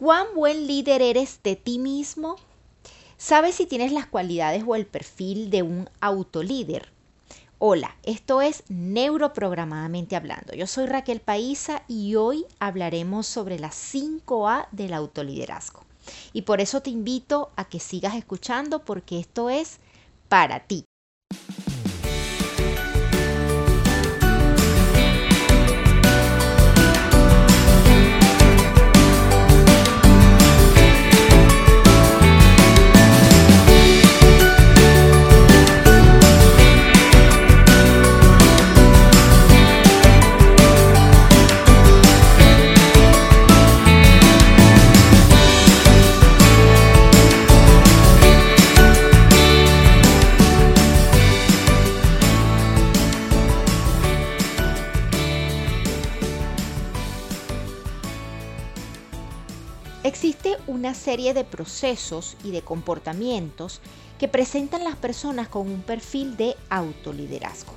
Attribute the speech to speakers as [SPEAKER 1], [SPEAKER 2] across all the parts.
[SPEAKER 1] ¿Cuán buen líder eres de ti mismo? ¿Sabes si tienes las cualidades o el perfil de un autolíder? Hola, esto es Neuroprogramadamente Hablando. Yo soy Raquel Paisa y hoy hablaremos sobre las 5A del autoliderazgo. Y por eso te invito a que sigas escuchando porque esto es para ti. Existe una serie de procesos y de comportamientos que presentan las personas con un perfil de autoliderazgo.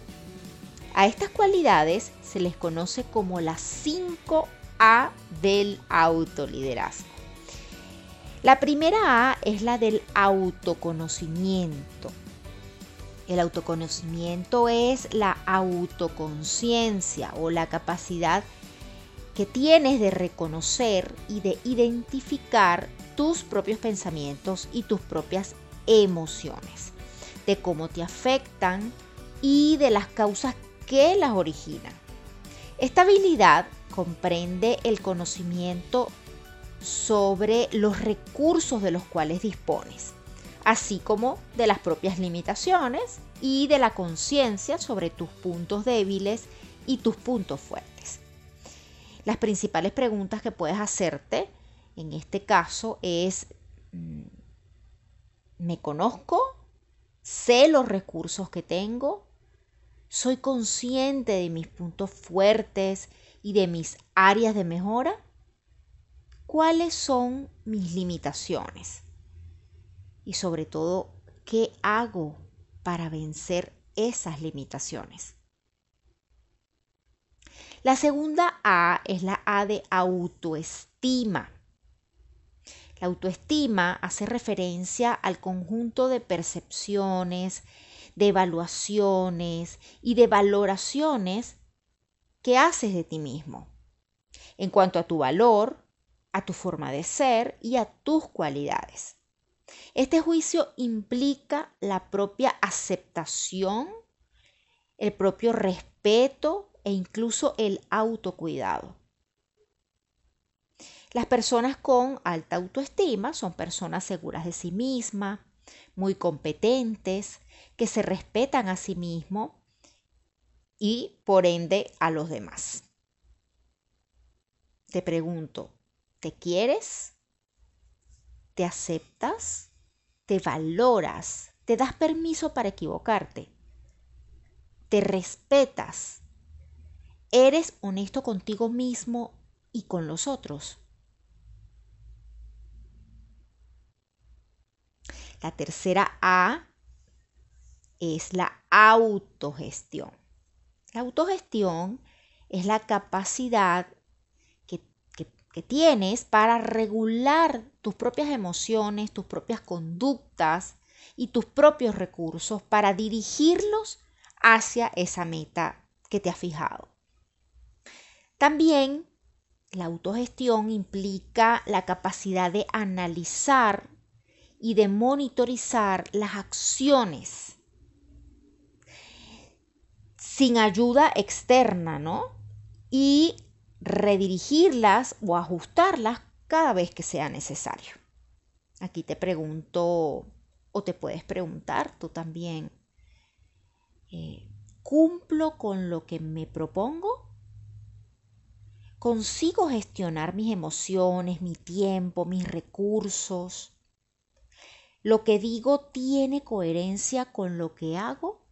[SPEAKER 1] A estas cualidades se les conoce como las 5A del autoliderazgo. La primera A es la del autoconocimiento. El autoconocimiento es la autoconciencia o la capacidad que tienes de reconocer y de identificar tus propios pensamientos y tus propias emociones, de cómo te afectan y de las causas que las originan. Esta habilidad comprende el conocimiento sobre los recursos de los cuales dispones, así como de las propias limitaciones y de la conciencia sobre tus puntos débiles y tus puntos fuertes. Las principales preguntas que puedes hacerte en este caso es, mm, ¿me conozco? ¿Sé los recursos que tengo? ¿Soy consciente de mis puntos fuertes y de mis áreas de mejora? ¿Cuáles son mis limitaciones? Y sobre todo, ¿qué hago para vencer esas limitaciones? La segunda A es la A de autoestima. La autoestima hace referencia al conjunto de percepciones, de evaluaciones y de valoraciones que haces de ti mismo en cuanto a tu valor, a tu forma de ser y a tus cualidades. Este juicio implica la propia aceptación, el propio respeto e incluso el autocuidado. Las personas con alta autoestima son personas seguras de sí mismas, muy competentes, que se respetan a sí mismos y por ende a los demás. Te pregunto, ¿te quieres? ¿Te aceptas? ¿Te valoras? ¿Te das permiso para equivocarte? ¿Te respetas? ¿Eres honesto contigo mismo y con los otros? La tercera A es la autogestión. La autogestión es la capacidad que, tienes para regular tus propias emociones, tus propias conductas y tus propios recursos para dirigirlos hacia esa meta que te has fijado. También la autogestión implica la capacidad de analizar y de monitorizar las acciones sin ayuda externa, ¿no? Y redirigirlas o ajustarlas cada vez que sea necesario. Aquí te pregunto, o te puedes preguntar tú también, eh, ¿cumplo con lo que me propongo? Consigo gestionar mis emociones, mi tiempo, mis recursos. Lo que digo tiene coherencia con lo que hago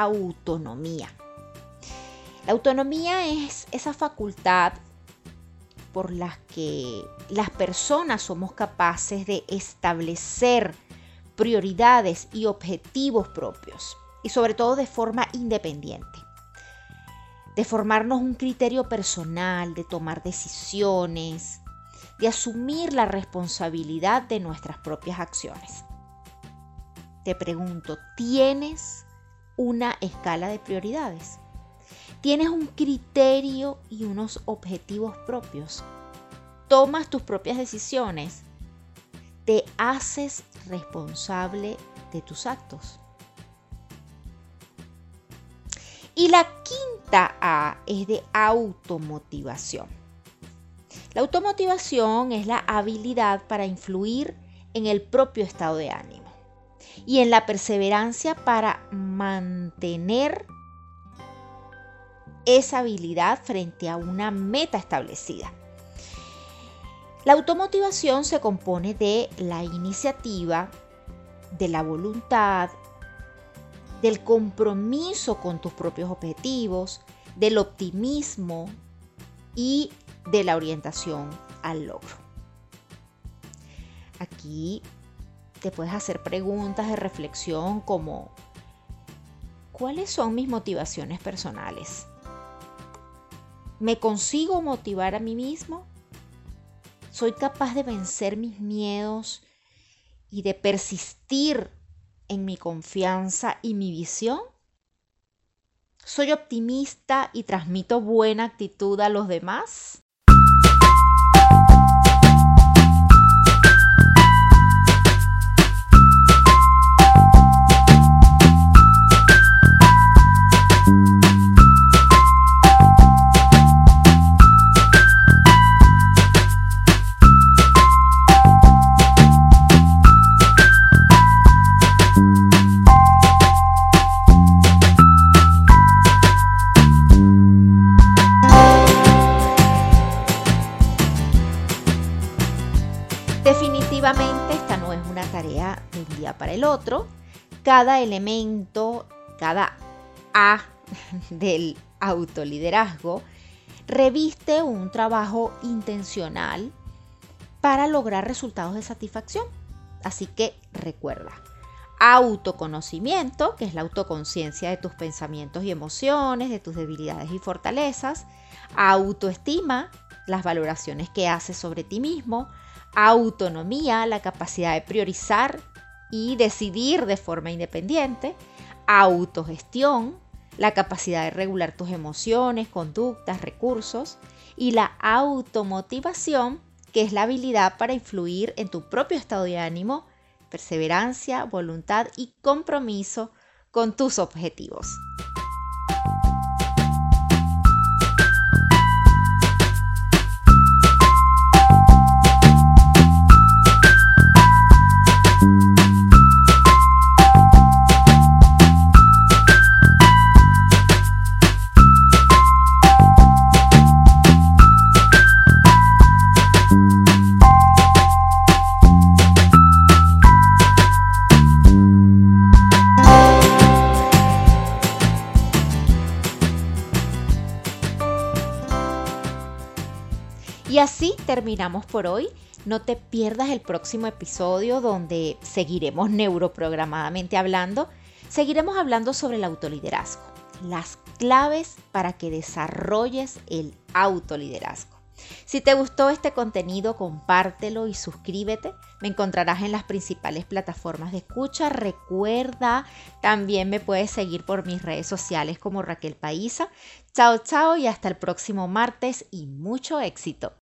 [SPEAKER 1] autonomía. La autonomía es esa facultad por la que las personas somos capaces de establecer prioridades y objetivos propios y sobre todo de forma independiente. De formarnos un criterio personal, de tomar decisiones, de asumir la responsabilidad de nuestras propias acciones. Te pregunto, ¿tienes una escala de prioridades? ¿Tienes un criterio y unos objetivos propios? ¿Tomas tus propias decisiones? ¿Te haces responsable de tus actos? Y la quinta A es de automotivación. La automotivación es la habilidad para influir en el propio estado de ánimo y en la perseverancia para mantener esa habilidad frente a una meta establecida. La automotivación se compone de la iniciativa, de la voluntad, del compromiso con tus propios objetivos, del optimismo y de la orientación al logro. Aquí te puedes hacer preguntas de reflexión como, ¿cuáles son mis motivaciones personales? ¿Me consigo motivar a mí mismo? ¿Soy capaz de vencer mis miedos y de persistir en mi confianza y mi visión? ¿Soy optimista y transmito buena actitud a los demás? Para el otro. Cada elemento, cada A del autoliderazgo reviste un trabajo intencional para lograr resultados de satisfacción. Así que recuerda, autoconocimiento, que es la autoconciencia de tus pensamientos y emociones, de tus debilidades y fortalezas, autoestima, las valoraciones que haces sobre ti mismo, autonomía, la capacidad de priorizar y decidir de forma independiente, autogestión, la capacidad de regular tus emociones, conductas, recursos, y la automotivación, que es la habilidad para influir en tu propio estado de ánimo, perseverancia, voluntad y compromiso con tus objetivos. Y así terminamos por hoy. No te pierdas el próximo episodio donde seguiremos neuroprogramadamente hablando. Seguiremos hablando sobre el autoliderazgo, las claves para que desarrolles el autoliderazgo. Si te gustó este contenido, compártelo y suscríbete. Me encontrarás en las principales plataformas de escucha. Recuerda, también me puedes seguir por mis redes sociales como Raquel Paisa. Chao, chao y hasta el próximo martes y mucho éxito.